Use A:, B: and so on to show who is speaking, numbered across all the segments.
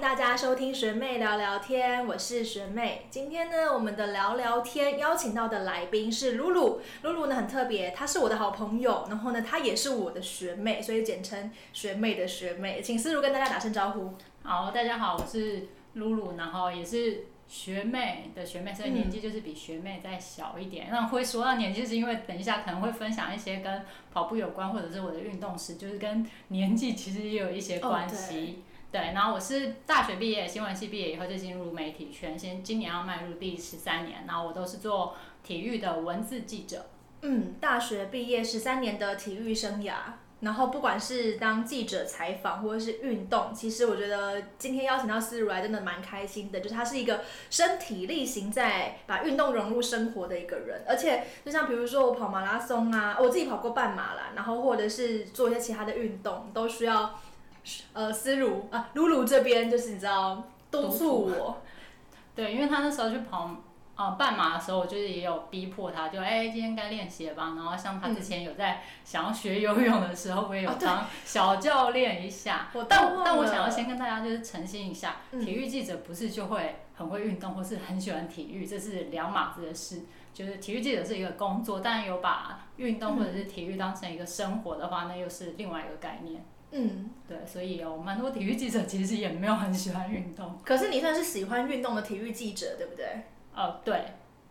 A: 迎大家收听学妹聊聊天，我是学妹。今天呢，我们的聊聊天邀请到的来宾是露露。露露呢很特别，她是我的好朋友，然后呢，她也是我的学妹，所以简称学妹的学妹。请思如跟大家打声招呼。
B: 好，大家好，我是露露，然后也是学妹的学妹，所以年纪就是比学妹再小一点。那会说到年纪，是因为等一下可能会分享一些跟跑步有关，或者是我的运动史，就是跟年纪其实也有一些关系。对，然后我是大学毕业，新闻系毕业以后就进入媒体圈，现今年要迈入第十三年，然后我都是做体育的文字记者。
A: 嗯，大学毕业十三年的体育生涯，然后不管是当记者采访或者是运动，其实我觉得今天邀请到思如来真的蛮开心的，就是他是一个身体力行在把运动融入生活的一个人，而且就像比如说我跑马拉松啊，我自己跑过半马啦，然后或者是做一些其他的运动，都需要。呃，思如啊，露露这边就是你知道督促我，
B: 对，因为他那时候去跑呃半马的时候，我就是也有逼迫他，就哎今天该练习了吧。然后像他之前有在想要学游泳的时候，我也有当小教练一下。但但我想要先跟大家就是澄清一下，体育记者不是就会很会运动或是很喜欢体育，这是两码子的事。就是体育记者是一个工作，但有把运动或者是体育当成一个生活的话，那又是另外一个概念。嗯，对，所以有蛮多体育记者其实也没有很喜欢运动。
A: 可是你算是喜欢运动的体育记者，对不对？
B: 哦，对。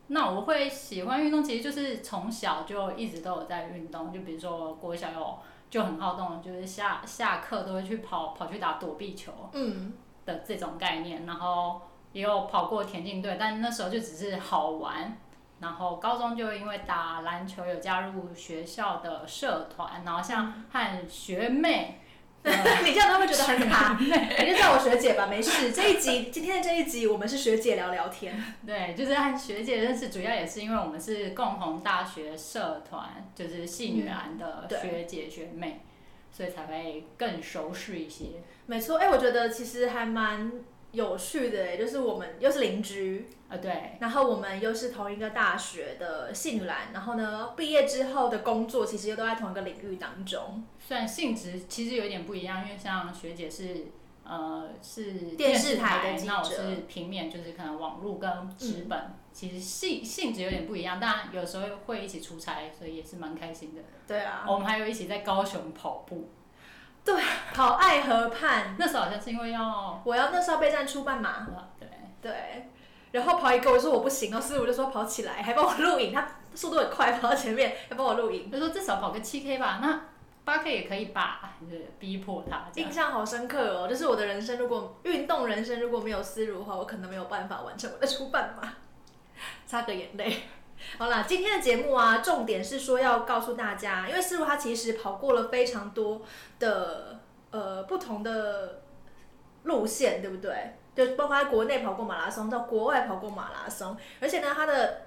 B: 那我会喜欢运动，其实就是从小就一直都有在运动。就比如说国小有就很好动，就是下下课都会去跑跑去打躲避球，嗯的这种概念。然后也有跑过田径队，但那时候就只是好玩。然后高中就因为打篮球有加入学校的社团，然后像和学妹。
A: 你这样他会觉得很卡，你就叫我学姐吧，没事。这一集今天的这一集，我们是学姐聊聊天。
B: 对，就是和学姐认识，主要也是因为我们是共同大学社团，就是系女篮的学姐学妹，所以才会更熟识一些。
A: 没错，哎，我觉得其实还蛮。有趣的就是我们又是邻居
B: 啊，对，
A: 然后我们又是同一个大学的系女篮，然后呢，毕业之后的工作其实又都在同一个领域当中。
B: 虽然性质其实有点不一样，因为像学姐是呃是
A: 电视台的
B: 那我是平面，就是可能网络跟纸本，其实性性质有点不一样，但有时候会一起出差，所以也是蛮开心的。
A: 对啊，
B: 我们还有一起在高雄跑步。
A: 对，跑爱河畔，
B: 那时候好像是因为要
A: 我要那时候备战出半马，
B: 对。
A: 对，然后跑一个，我说我不行，然后师傅就说跑起来，还帮我录影，他速度很快，跑到前面还帮我录影，
B: 他说至少跑个七 K 吧，那八 K 也可以吧，就是逼迫他。
A: 印象好深刻哦，就是我的人生，如果运动人生如果没有思如的话，我可能没有办法完成我的出半马，擦个眼泪。好啦，今天的节目啊，重点是说要告诉大家，因为师傅他其实跑过了非常多的呃不同的路线，对不对？就包括在国内跑过马拉松，到国外跑过马拉松，而且呢，他的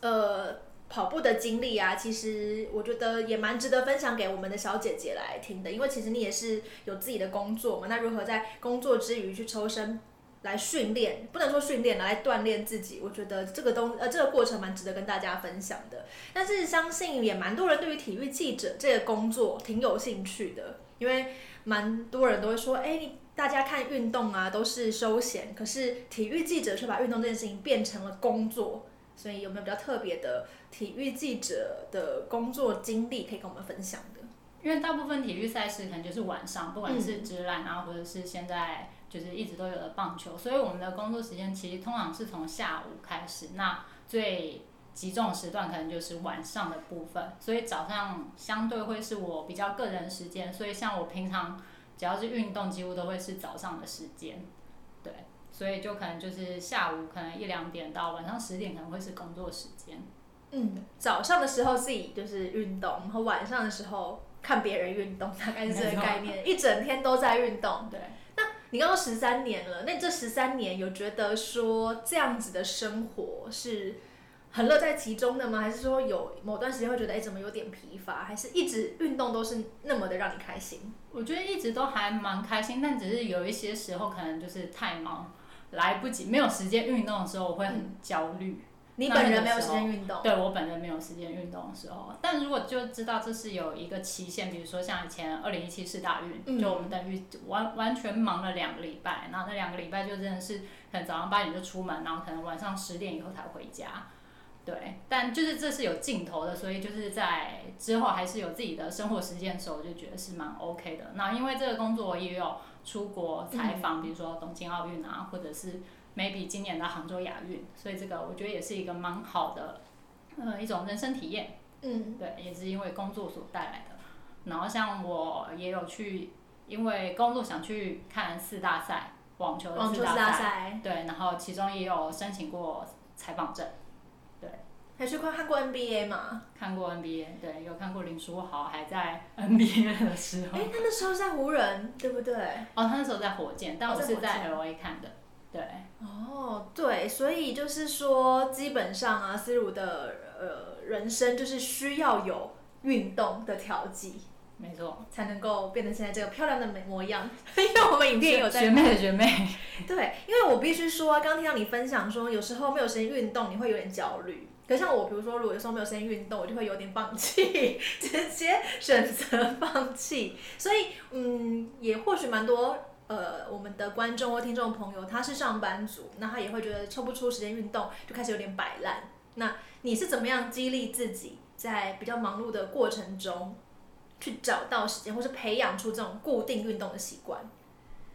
A: 呃跑步的经历啊，其实我觉得也蛮值得分享给我们的小姐姐来听的，因为其实你也是有自己的工作嘛，那如何在工作之余去抽身？来训练，不能说训练，来锻炼自己。我觉得这个东呃这个过程蛮值得跟大家分享的。但是相信也蛮多人对于体育记者这个工作挺有兴趣的，因为蛮多人都会说，哎，大家看运动啊都是休闲，可是体育记者却把运动这件事情变成了工作。所以有没有比较特别的体育记者的工作经历可以跟我们分享的？
B: 因为大部分体育赛事可能就是晚上，不管是直篮啊，或者是现在。就是一直都有的棒球，所以我们的工作时间其实通常是从下午开始，那最集中的时段可能就是晚上的部分，所以早上相对会是我比较个人时间，所以像我平常只要是运动，几乎都会是早上的时间，对，所以就可能就是下午可能一两点到晚上十点可能会是工作时间。
A: 嗯，早上的时候自己就是运动，然后晚上的时候看别人运动，大概是这个概念，一整天都在运动，
B: 对。
A: 你刚刚十三年了，那你这十三年有觉得说这样子的生活是很乐在其中的吗？还是说有某段时间会觉得哎怎么有点疲乏？还是一直运动都是那么的让你开心？
B: 我觉得一直都还蛮开心，但只是有一些时候可能就是太忙，来不及没有时间运动的时候，我会很焦虑。
A: 你本人没有
B: 时
A: 间运动，
B: 对我本人没有时间运动的时候，但如果就知道这是有一个期限，比如说像以前二零一七世大运，
A: 嗯
B: 就我们等于完完全忙了两个礼拜，然后那两个礼拜就真的是可能早上八点就出门，然后可能晚上十点以后才回家。对，但就是这是有尽头的，所以就是在之后还是有自己的生活时间的时候，我就觉得是蛮 OK 的。那因为这个工作我也有出国采访，比如说东京奥运啊，或者是 maybe 今年的杭州亚运，所以这个我觉得也是一个蛮好的，呃，一种人生体验。
A: 嗯，
B: 对，也是因为工作所带来的。然后像我也有去，因为工作想去看四大赛，网球的
A: 四大
B: 赛，对，然后其中也有申请过采访证，对
A: 还去看看过 NBA 嘛？
B: 看过 NBA，对，有看过林书豪还在 NBA 的时候
A: 哎、，他那时候在湖人，对不对？
B: 哦，他那时候在火箭，但
A: 哦
B: 我是在 LA 看的，对，
A: 哦，对，所以就是说，基本上啊，思如的呃人生就是需要有运动的调剂，
B: 没错，
A: 才能够变成现在这个漂亮的美模样。因为我们影片也有在
B: 学妹的学妹，
A: 对，因为我必须说，刚听到你分享说，有时候没有时间运动，你会有点焦虑。可像我，比如说，如果有时候没有时间运动，我就会有点放弃，直接选择放弃。所以，嗯，也或许蛮多呃，我们的观众或听众朋友，他是上班族，那他也会觉得抽不出时间运动，就开始有点摆烂。那你是怎么样激励自己，在比较忙碌的过程中，去找到时间，或是培养出这种固定运动的习惯？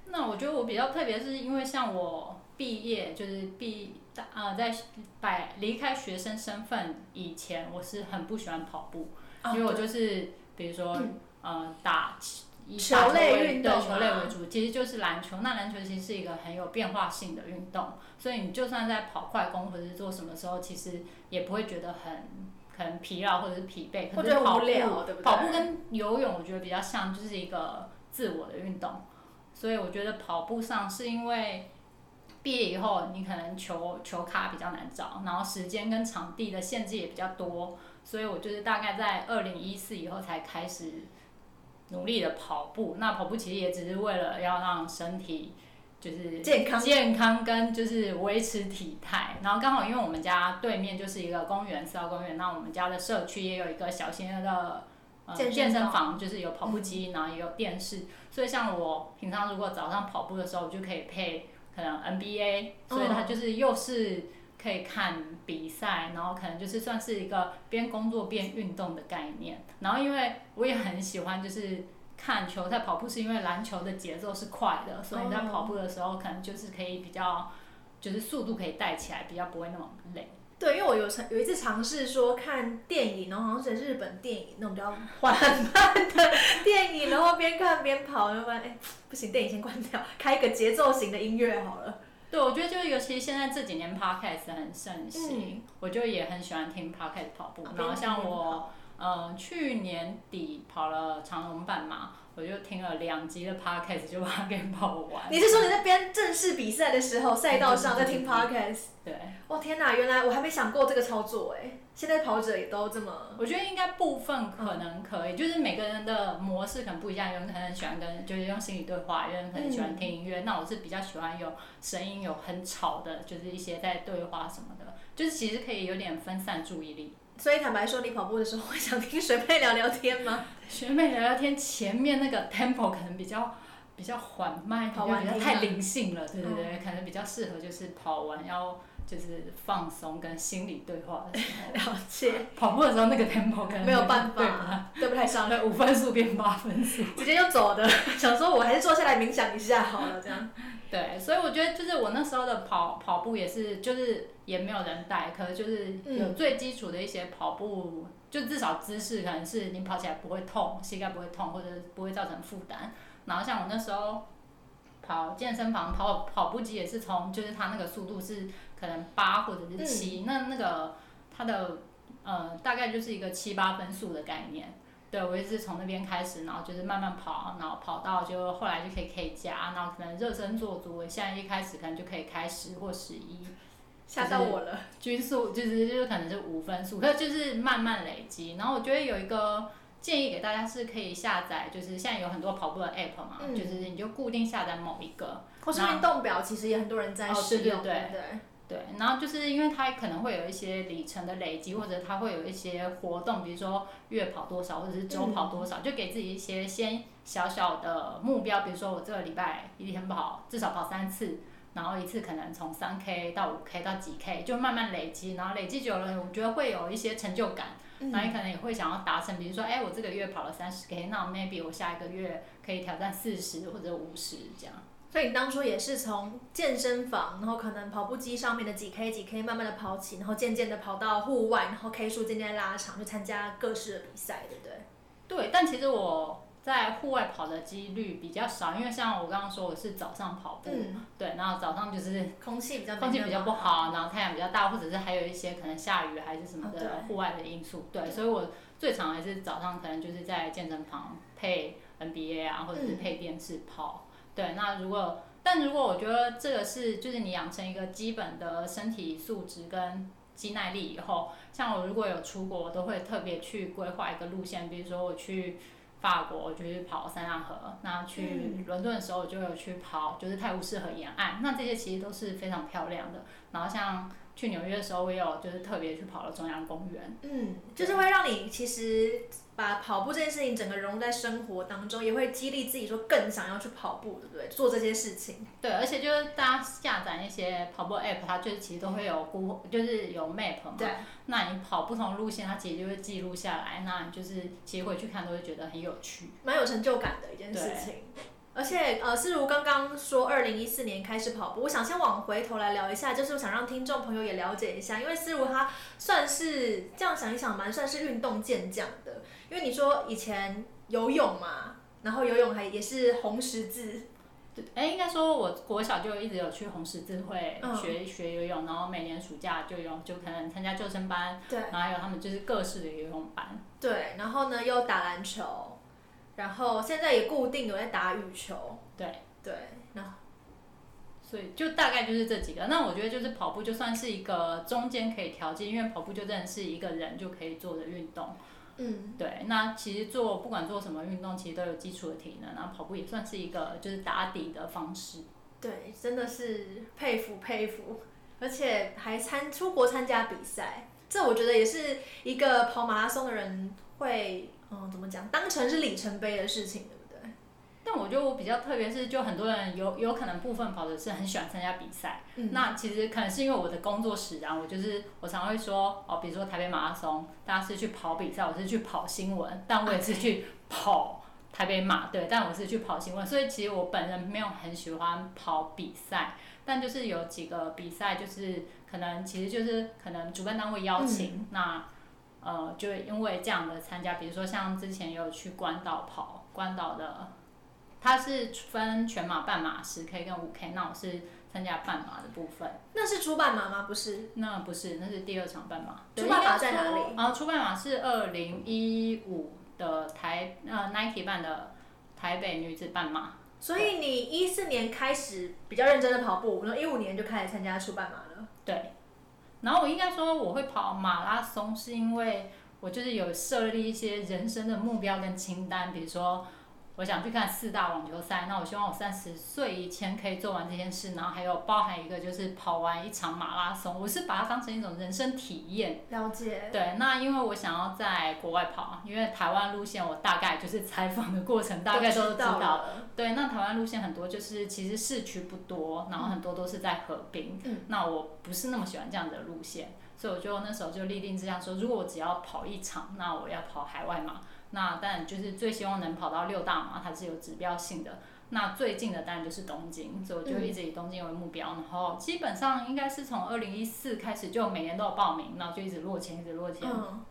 B: 那我觉得我比较特别，是因为像我毕业就是毕呃在摆离开学生身份以前，我是很不喜欢跑步，
A: 啊
B: 因为我就是比如说、呃打以
A: 球
B: 打
A: 类
B: 为
A: 运动
B: 对球类
A: 啊
B: 为主，其实就是篮球。那篮球其实是一个很有变化性的运动，所以你就算在跑快攻或者是做什么时候，其实也不会觉得很可能疲劳或者是疲惫。
A: 或者
B: 可是跑步
A: 对不对？
B: 跑步跟游泳我觉得比较像，就是一个自我的运动，所以我觉得跑步上是因为毕业以后你可能球球卡比较难找，然后时间跟场地的限制也比较多，所以我就是大概在二零一四以后才开始努力的跑步。那跑步其实也只是为了要让身体就是
A: 健康
B: 健康跟就是维持体态，然后刚好因为我们家对面就是一个公园，四号公园，那我们家的社区也有一个小型的呃
A: 健身房
B: 房，就是有跑步机，然后也有电视，所以像我平常如果早上跑步的时候，我就可以配可能 NBA，所以它就是又是可以看比赛，然后可能就是算是一个边工作边运动的概念。然后因为我也很喜欢就是看球赛跑步，是因为篮球的节奏是快的，所以在跑步的时候可能就是可以比较就是速度可以带起来，比较不会那么累。
A: 对，因为我有尝有一次尝试说看电影，然后好像是日本电影那种比较缓慢的电影，然后边看边跑，然后发现哎不行，电影先关掉，开一个节奏型的音乐好了。
B: 对，我觉得就尤其现在这几年 podcast 很盛行，我就也很喜欢听 podcast 跑步。
A: 啊
B: 然后像我，呃，去年底跑了长隆半马，我就听了两集的 podcast 就把它给跑完。
A: 你是说你在边正式比赛的时候，赛道上在听 podcast？
B: 对，
A: 哇天哪，原来我还没想过这个操作哎！现在跑者也都这么
B: 我觉得应该部分可能可以，就是每个人的模式可能不一样，有人可能喜欢跟就是用心理对话，有人可能喜欢听音乐。那我是比较喜欢有声音、有很吵的，就是一些在对话什么的，就是其实可以有点分散注意力。
A: 所以坦白说，你跑步的时候会想听学妹聊聊天吗？
B: 学妹聊聊天，前面那个 tempo 可能比较比较缓慢，
A: 跑
B: 比较比较太
A: 完听吗
B: 灵性了，对对对，可能比较适合就是跑完要就是放松跟心理对话的时候。
A: 了解，
B: 跑步的时候那个 tempo 可能
A: 没有办法，对不太上，
B: 对，五分数变八分数。
A: 直接就走的。想说我还是坐下来冥想一下好了，这样。
B: 对，所以我觉得就是我那时候的跑跑步也是，就是也没有人带，可是就是有
A: 嗯
B: 最基础的一些跑步，就至少姿势可能是你跑起来不会痛，膝盖不会痛，或者不会造成负担。然后像我那时候跑健身房跑跑步机也是从，就是它那个速度是可能八或者是七、那那个它的呃大概就是一个七八分数的概念。对，我也是从那边开始，然后就是慢慢跑，然后跑到就后来就可以 K 加，然后可能热身做足，我现在一开始可能就可以开十或十一，
A: 吓到我了。
B: 均速就是就是可能是五分数，可是就是慢慢累积。然后我觉得有一个建议给大家是可以下载，就是现在有很多跑步的 app 嘛，
A: 嗯
B: 就是你就固定下载某一个，
A: 或是运动表，其实也很多人在
B: 哦
A: 使用，
B: 对对
A: 不对？
B: 对，然后就是因为它可能会有一些里程的累积，或者它会有一些活动，比如说月跑多少，或者是周跑多少，就给自己一些先小小的目标，比如说我这个礼拜一天跑至少跑三次，然后一次可能从三 K 到五 K 到几 K，就慢慢累积，然后累积久了，我觉得会有一些成就感，那你可能也会想要达成，比如说，哎，我这个月跑了三十 K，那 maybe 我下一个月可以挑战四十或者五十这样。
A: 所以你当初也是从健身房，然后可能跑步机上面的几 K 几 K 慢慢的跑起，然后渐渐的跑到户外，然后 K 数渐渐拉长，去参加各式的比赛，对不对？
B: 对，但其实我在户外跑的几率比较少，因为像我刚刚说我是早上跑步，对，然后早上就是
A: 空气比较
B: 空气比较不好，然后太阳比较大，或者是还有一些可能下雨还是什么的户外的因素，对，所以我最常还是早上可能就是在健身房配 NBA 啊，或者是配电视跑。对，那如果，但如果我觉得这个是，就是你养成一个基本的身体素质跟肌耐力以后，像我如果有出国，我都会特别去规划一个路线，比如说我去法国，我就去跑塞纳河；那去伦敦的时候，我就有去跑，就是泰晤士河沿岸。那这些其实都是非常漂亮的。然后像去纽约的时候，我也有就是特别去跑了中央公园。
A: 嗯，就是会让你其实。把跑步这件事情整个融入在生活当中，也会激励自己说更想要去跑步，对不对？做这些事情。
B: 对，而且就是大家下载一些跑步 app，它就是其实都会有估，就是有 map 嘛。
A: 对。
B: 那你跑不同路线，它其实就会记录下来，那你就是其实回去看都会觉得很有趣，
A: 蛮有成就感的一件事情。而且，呃，思如刚刚说，二零一四年开始跑步，我想先往回头来聊一下，就是我想让听众朋友也了解一下，因为思如他算是这样想一想，蛮算是运动健将的。因为你说以前游泳嘛，然后游泳还也是红十字，
B: 对，哎，应该说我国小就一直有去红十字会学学游泳，然后每年暑假就有就可能参加救生班，
A: 对，
B: 然后还有他们就是各式的游泳班，
A: 对，然后呢又打篮球。然后现在也固定有在打羽球，
B: 对
A: 对，那
B: 所以就大概就是这几个。那我觉得就是跑步就算是一个中间可以调节，因为跑步就真的是一个人就可以做的运动。
A: 嗯，
B: 对。那其实做不管做什么运动，其实都有基础的体能，然后跑步也算是一个就是打底的方式。
A: 对，真的是佩服佩服，而且还参出国参加比赛，这我觉得也是一个跑马拉松的人会。嗯，怎么讲？当成是里程碑的事情，对不对？
B: 但我觉得我比较特别，是就很多人有有可能部分跑者是很喜欢参加比赛。嗯。那其实可能是因为我的工作使然，我就是我常会说哦，比如说台北马拉松，大家是去跑比赛，我是去跑新闻，但我也是去跑台北马，对，但我是去跑新闻，所以其实我本人没有很喜欢跑比赛，但就是有几个比赛，就是可能其实就是可能主办单位邀请那。呃，就因为这样的参加，比如说像之前有去关岛跑，关岛的，它是分全马、半马、十 K 跟五 K，那我是参加半马的部分。
A: 那是初半马吗？不是，
B: 那不是，那是第二场半马。
A: 初半马在哪里？
B: 啊，初半马是二零一五的台呃 Nike 办的台北女子半马。
A: 所以你一四年开始比较认真的跑步，然后一五年就开始参加初半马了。
B: 对。然后我应该说我会跑马拉松，是因为我就是有设立一些人生的目标跟清单，比如说我想去看四大网球赛，那我希望我三十岁以前可以做完这件事，然后还有包含一个就是跑完一场马拉松，我是把它当成一种人生体验。
A: 了解。
B: 对，那因为我想要在国外跑，因为台湾路线我大概就是采访的过程大概都知道。对，那台湾路线很多就是其实市区不多，然后很多都是在河滨。嗯。那我不是那么喜欢这样的路线，所以我就那时候就立定志向说，如果我只要跑一场，那我要跑海外马。那但就是最希望能跑到六大马，它是有指标性的。那最近的当然就是东京，所以我就一直以东京为目标。然后基本上应该是从二零一四开始就每年都有报名，然后就一直落签，一直落签。嗯。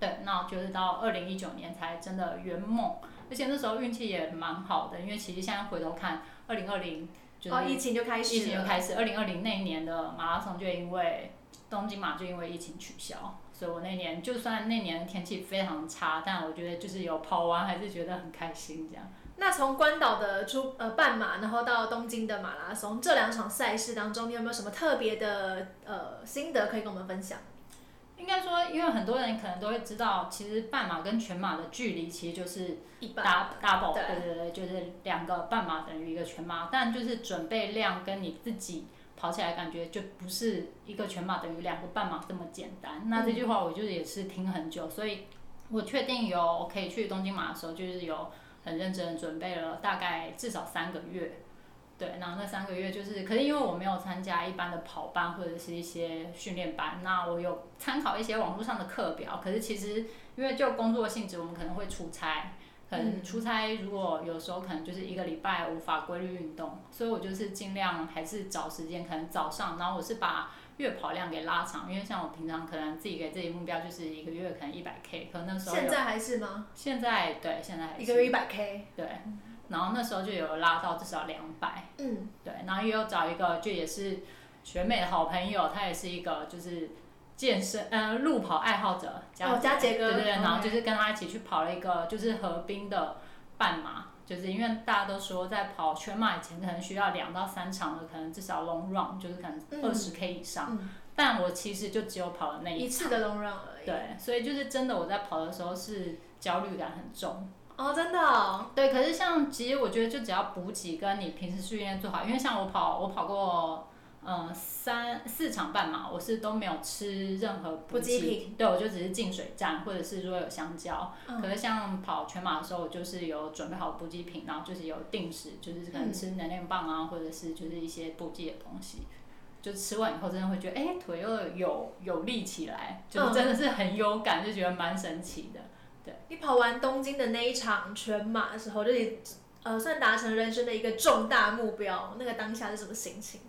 B: 对，那就是到二零一九年才真的圆梦。而且那时候运气也蛮好的，因为其实现在回头看，二零二零就是
A: 疫情就开始，
B: 疫情就开始。二零二零那一年的马拉松就因为东京马就因为疫情取消，所以我那年就算那年天气非常差，但我觉得就是有跑完还是觉得很开心这样。
A: 那从关岛的出呃半马，然后到东京的马拉松这两场赛事当中，你有没有什么特别的呃心得可以跟我们分享？
B: 应该说，因为很多人可能都会知道，其实半马跟全马的距离其实就是
A: 大
B: double，对对对，就是两个半马等于一个全马，但就是准备量跟你自己跑起来感觉就不是一个全马等于两个半马这么简单。那这句话我就是也是听很久，所以我确定有可以去东京马的时候，就是有很认真准备了大概至少三个月。对，然后那三个月就是，可是因为我没有参加一般的跑班或者是一些训练班，那我有参考一些网络上的课表。可是其实因为就工作性质，我们可能会出差，可能出差如果有时候可能就是一个礼拜无法规律运动，所以我就是尽量还是找时间，可能早上，然后我是把月跑量给拉长，因为像我平常可能自己给自己目标就是一个月可能一百 K，可能那时候
A: 现在还是吗？
B: 现在对，现在还是
A: 一个月一百 K，
B: 对。然后那时候就有拉到至少两百，
A: 嗯，
B: 对，然后也有找一个就也是学妹的好朋友，她也是一个就是健身呃路跑爱好者，
A: 哦，佳杰哥，
B: 对对对，然后就是跟他一起去跑了一个就是河滨的半马，就是因为大家都说在跑全马以前可能需要两到三场的，可能至少 long run 就是可能二十 K 以上，但我其实就只有跑了那
A: 一次的 long run 而已，
B: 对，所以就是真的我在跑的时候是焦虑感很重。
A: 哦，真的哦。
B: 对，可是像其实我觉得就只要补给跟你平时训练做好，因为像我跑我跑过嗯三四场半马，我是都没有吃任何补
A: 给品，
B: 对我就只是进水站或者是如果有香蕉。可是像跑全马的时候，我就是有准备好补给品，然后就是有定时，就是可能吃能量棒啊，或者是就是一些补给的东西。就吃完以后，真的会觉得哎腿又有有力起来，就真的是很有感，就觉得蛮神奇的。对，
A: 你跑完东京的那一场全马的时候，就你呃算达成人生的一个重大目标，那个当下是什么心情？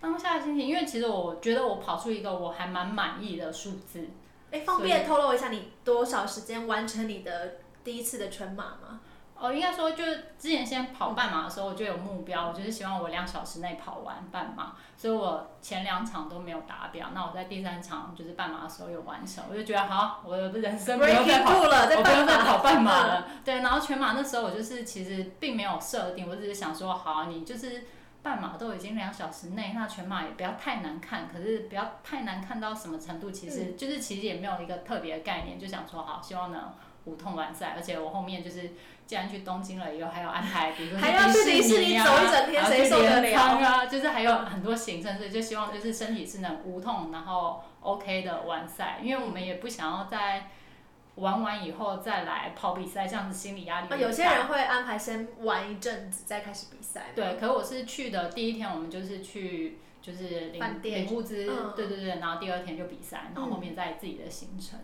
B: 当下的心情，因为其实我觉得我跑出一个我还蛮满意的数字。
A: 哎，方便透露一下你多少时间完成你的第一次的全马吗？
B: 哦，应该说就是之前先跑半马的时候，我就有目标，我就是希望我两小时内跑完半马，所以我前两场都没有达标。那我在第三场就是半马的时候有完成，我就觉得好，我的人生不用再跑
A: 了，
B: 我不用再跑半马了。对，然后全马那时候我就是其实并没有设定，我只是想说，好，你就是半马都已经两小时内，那全马也不要太难看，可是不要太难看到什么程度，其实就是其实也没有一个特别的概念，就想说好，希望能无痛完赛，而且我后面就是。既然去东京了以后，还有安排，比如说迪士尼啊，
A: 还有
B: 镰仓啊，就是还有很多行程，所以就希望就是身体是能无痛，然后 OK 的完赛，因为我们也不想要在玩完以后再来跑比赛，这样子心理压力。
A: 有些人会安排先玩一阵子再开始比赛。
B: 对，可我是去的第一天，我们就是去就是领领物资，对对对，然后第二天就比赛，然后后面再自己的行程。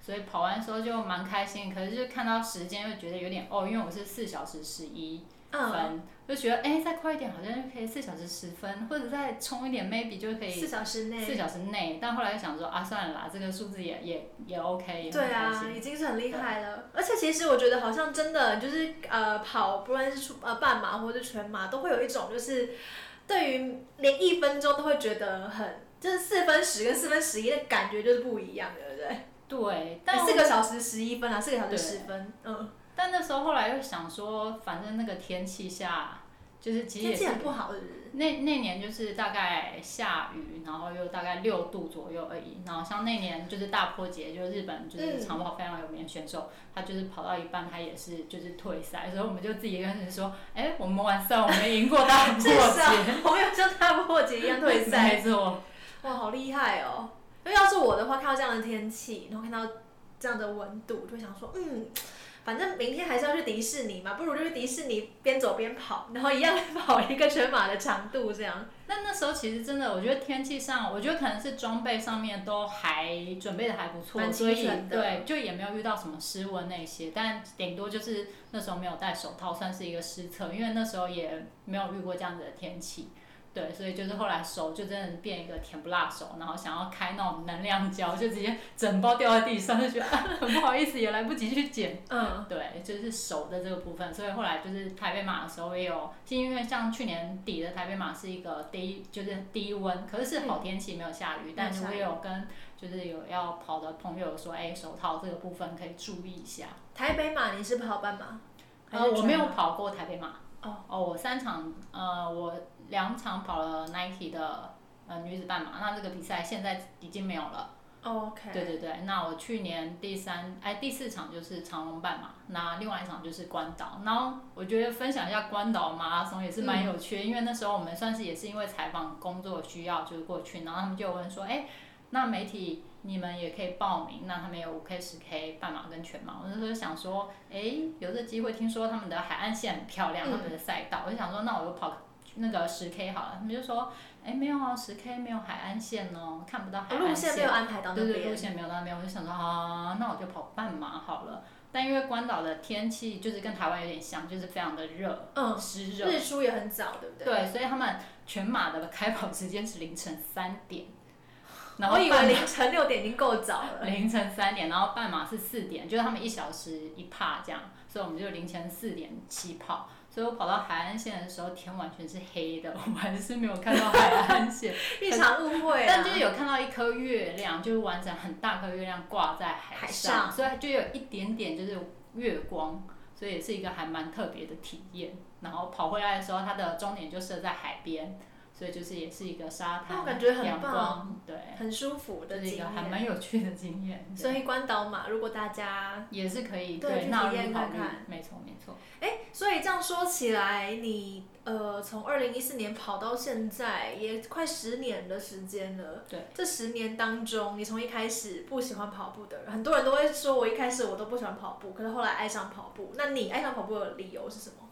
B: 所以跑完的时候就蛮开心，可是就看到时间又觉得有点哦，因为我是四小时十一分，就觉得哎再快一点好像就可以四小时十分，或者再冲一点 maybe 就可以
A: 四小时内。
B: 四小时内，但后来又想说啊算了啦，这个数字也也也 OK。
A: 对啊，已经是很厉害了。而且其实我觉得好像真的就是呃跑，不论是出呃半马或者全马，都会有一种就是对于连一分钟都会觉得很就是四分十跟四分十一的感觉就是不一样，对不对？
B: 对，但
A: 四个小时十一分啊，四个小时十分，嗯。
B: 但那时候后来又想说，反正那个天气下，就是其实
A: 也是不好的。
B: 那那年就是大概下雨，然后又大概六度左右而已。然后像那年就是大坡节，就是日本就是长跑非常有名的选手，他就是跑到一半，他也是就是退赛，所以我们就自己一个人说，哎，我们完赛，我们赢过大坡 节，
A: 我们有像大坡节一样退赛，
B: 没错。
A: 哇，好厉害哦！因为要是我的话，看到这样的天气，然后看到这样的温度，就会想说，嗯，反正明天还是要去迪士尼嘛，不如就去迪士尼边走边跑，然后一样跑一个全马的长度这样。
B: 那那时候其实真的，我觉得天气上，我觉得可能是装备上面都还准备的还不错，所以对，就也没有遇到什么失温那些，但顶多就是那时候没有戴手套，算是一个失策，因为那时候也没有遇过这样子的天气。对，所以就是后来手就真的变一个甜不辣手，然后想要开那种能量胶，就直接整包掉在地上，就觉得很不好意思，也来不及去捡。
A: 嗯，
B: 对，就是手的这个部分，所以后来就是台北马的时候也有，因为像去年底的台北马是一个低，就是低温，可是是好天气，没有下雨，但是我也有跟就是有要跑的朋友说，哎，手套这个部分可以注意一下。
A: 台北马你是跑半马？
B: 呃，我没有跑过台北马。哦，哦，我三场，呃，我。两场跑了 Nike 的呃女子半马，那这个比赛现在已经没有了。
A: OK。
B: 对对对，那我去年第三哎第四场就是长隆半马，那另外一场就是关岛。然后我觉得分享一下关岛马拉松也是蛮有趣的，因为那时候我们算是也是因为采访工作需要就是过去，然后他们就问说，哎，那媒体你们也可以报名，那他们有五 K、十 K 半马跟全马。我那时候想说，哎，有这机会，听说他们的海岸线很漂亮，他们的赛道，我就想说，那我就跑那个十 K 好了。他们就说。哎，没有啊，十 K 没有海岸线哦，看不到海岸线。
A: 路线没有安排到那边。
B: 对对，路线没有到那边，我就想说啊，那我就跑半马好了。但因为关岛的天气就是跟台湾有点像，就是非常的热，
A: 嗯，
B: 湿热。
A: 日出也很早，对不对？
B: 对，所以他们全马的开跑时间是凌晨三点。
A: 然后我以为凌晨六点已经够早了。
B: 凌晨三点，然后半马是四点，就是他们一小时一帕这样，所以我们就凌晨四点起跑。所以我跑到海岸线的时候，天完全是黑的，我还是没有看到海岸线，
A: 一场误会。
B: 但就是有看到一颗月亮，就是完整很大颗月亮挂在海上，所以就有一点点就是月光，所以也是一个还蛮特别的体验。然后跑回来的时候，它的终点就设在海边。所以就是也是一个沙滩，阳光，对，
A: 很舒服的
B: 一个还蛮有趣的经验。
A: 所以关岛嘛，如果大家
B: 也是可以
A: 对
B: 体
A: 验看看，
B: 没错没错。
A: 哎，所以这样说起来，你呃从二零一四年跑到现在也快十年的时间了。
B: 对。
A: 这十年当中，你从一开始不喜欢跑步的人，很多人都会说我一开始我都不喜欢跑步，可是后来爱上跑步。那你爱上跑步的理由是什么？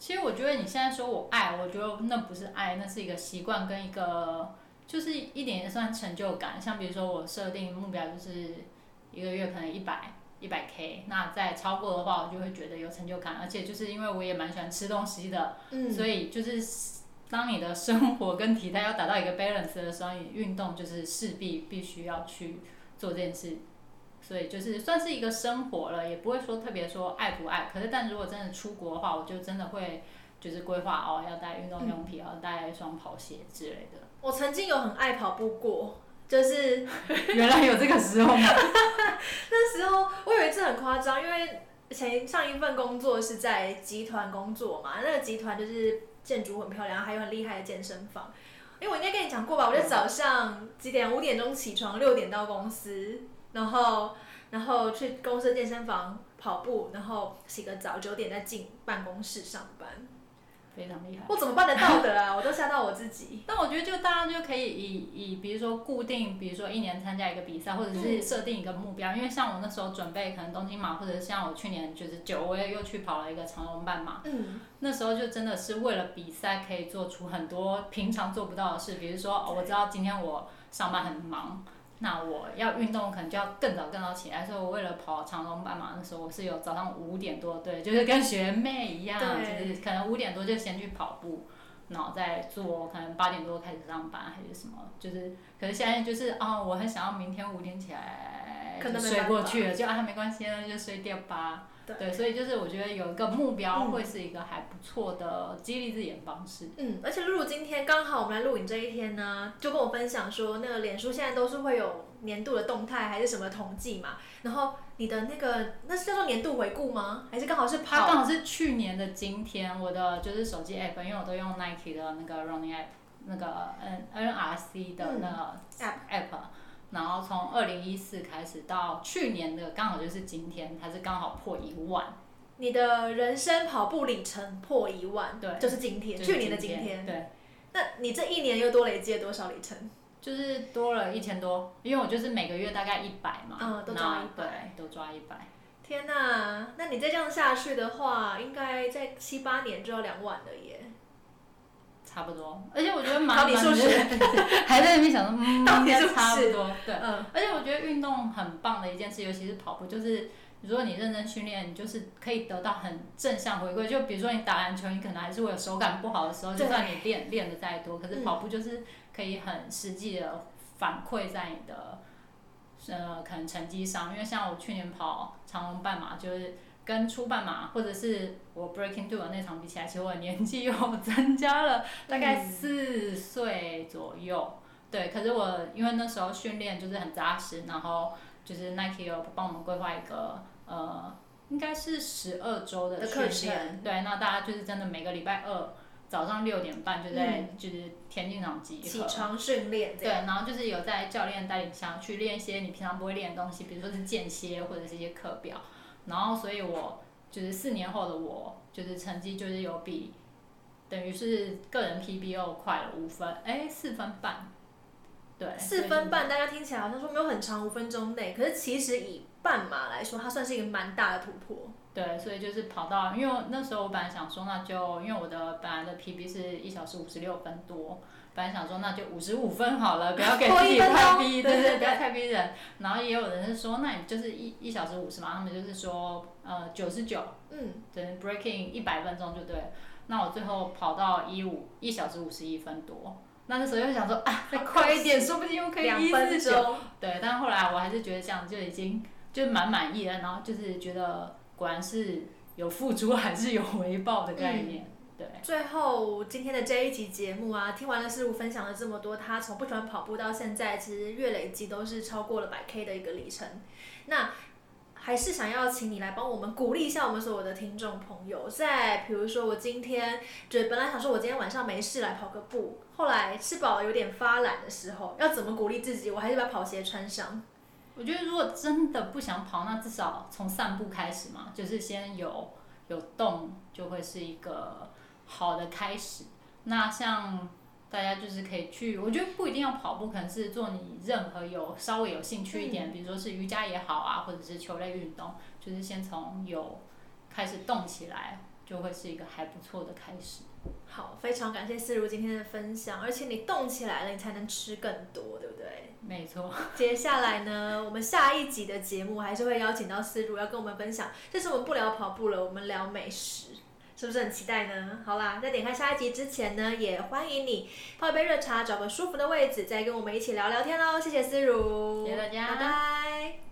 B: 其实我觉得你现在说我爱，我觉得那不是爱，那是一个习惯跟一个，就是一点也算成就感。像比如说我设定目标就是一个月可能一百一百 K，那再超过的话，我就会觉得有成就感。而且就是因为我也蛮喜欢吃东西的，所以就是当你的生活跟体态要达到一个 balance 的时候，你运动就是势必必须要去做这件事。所以就是算是一个生活了，也不会说特别说爱不爱。可是，但如果真的出国的话，我就真的会就是规划哦，要带运动用品，要带一双跑鞋之类的。
A: 我曾经有很爱跑步过，就是
B: 原来有这个时候吗？
A: 那时候我有一次很夸张，因为前上一份工作是在集团工作嘛，那个集团就是建筑很漂亮，还有很厉害的健身房。因为我应该跟你讲过吧，我就早上几点？五点钟起床，六点到公司。然后，然后去公司健身房跑步，然后洗个澡，九点再进办公室上班，
B: 非常厉害。
A: 我怎么办得到的啊？我都吓到我自己。
B: 但我觉得，就大家就可以以以，比如说固定，比如说一年参加一个比赛，或者是设定一个目标。因为像我那时候准备可能东京马，或者是像我去年就是九，我也又去跑了一个长隆半马。
A: 嗯。
B: 那时候就真的是为了比赛，可以做出很多平常做不到的事。比如说，我知道今天我上班很忙。那我要运动，可能就要更早更早起来。所以我为了跑长隆半马的时候，我是有早上五点多，对，就是跟学妹一样，就是可能五点多就先去跑步，然后再做，可能八点多开始上班还是什么，就是，可是现在就是啊，我很想要明天五点起来睡过去了，就啊没关系，那就睡掉吧。对，所以就是我觉得有一个目标会是一个还不错的激励自己的方式。
A: 嗯，而且露露今天刚好我们来录影这一天呢，就跟我分享说，那个脸书现在都是会有年度的动态还是什么统计嘛，然后你的那个那是叫做年度回顾吗？还是刚好是跑？
B: 刚好是去年的今天，我的就是手机 app，因为我都用 Nike 的那个 running app，那个 N NRC 的那个 app app。然后从二零一四开始到去年的刚好就是今天，它是刚好破一万。
A: 你的人生跑步里程破一万，
B: 对，
A: 就是今天，去年的今天。
B: 对。
A: 那你这一年又多累积了多少里程？
B: 就是多了一千多，因为我就是每个月大概一百嘛。
A: 嗯，都抓一百。
B: 都抓一百。
A: 天哪，那你再这样下去的话，应该在七八年就要两万了耶。
B: 差不多，而且我觉得蛮 蛮 还在那边想说，嗯，应该差不多，对，嗯，而且我觉得运动很棒的一件事，尤其是跑步，就是如果你认真训练，你就是可以得到很正向回馈。就比如说你打篮球，你可能还是会有手感不好的时候，就算你练练的再多，可是跑步就是可以很实际的反馈在你的呃可能成绩上。因为像我去年跑长隆半马，就是。跟初半马或者是我 breaking two 的那场比起来，其实我年纪又增加了大概四岁左右。对，可是我因为那时候训练就是很扎实，然后就是 Nike 有帮我们规划一个呃，应该是十二周的训练。对，那大家就是真的每个礼拜二早上六点半就在就是田径场集合，
A: 起床训练，
B: 对，然后就是有在教练带领下去练一些你平常不会练的东西，比如说是间歇或者是一些课表，然后所以我就是四年后的我，就是成绩就是有比等于是个人 PB 又快了五分，哎，四分半，对，
A: 四分半，大家听起来好像说没有很长，五分钟内，可是其实以半马来说，它算是一个蛮大的突破。
B: 对，所以就是跑到，因为那时候我本来想说，那就因为我的本来的 PB 是一小时五十六分多，本来想说那就五十五分好了，不要给 自己太逼，对对，不要太逼人。然后也有人是说，那你就是一一小时五十嘛，他们就是说呃九十九，嗯，等于 breaking 一百分钟就对。那我最后跑到一五一小时五十一分多，那那时候又想说啊，再快一点，说不定又可以一四九。对，但后来我还是觉得这样就已经就蛮满意了，然后就是觉得。果然是有付出还是有回报的概念，对。
A: 最后今天的这一集节目啊，听完了师傅分享了这么多，他从不喜欢跑步到现在，其实月累积都是超过了百 K 的一个里程。那还是想要请你来帮我们鼓励一下我们所有的听众朋友，在比如说我今天就本来想说我今天晚上没事来跑个步，后来吃饱了有点发懒的时候，要怎么鼓励自己？我还是把跑鞋穿上。
B: 我觉得如果真的不想跑，那至少从散步开始嘛，就是先有有动，就会是一个好的开始。那像大家就是可以去，我觉得不一定要跑步，可能是做你任何有稍微有兴趣一点，比如说是瑜伽也好啊，或者是球类运动，就是先从有开始动起来，就会是一个还不错的开始。
A: 好，非常感谢思如今天的分享，而且你动起来了，你才能吃更多，对不对？
B: 没错。
A: 接下来呢，我们下一集的节目还是会邀请到思如，要跟我们分享。这次我们不聊跑步了，我们聊美食，是不是很期待呢？好啦，在点开下一集之前呢，也欢迎你泡一杯热茶，找个舒服的位置，再跟我们一起聊聊天喽。谢谢思如，
B: 谢谢大家，
A: 拜拜。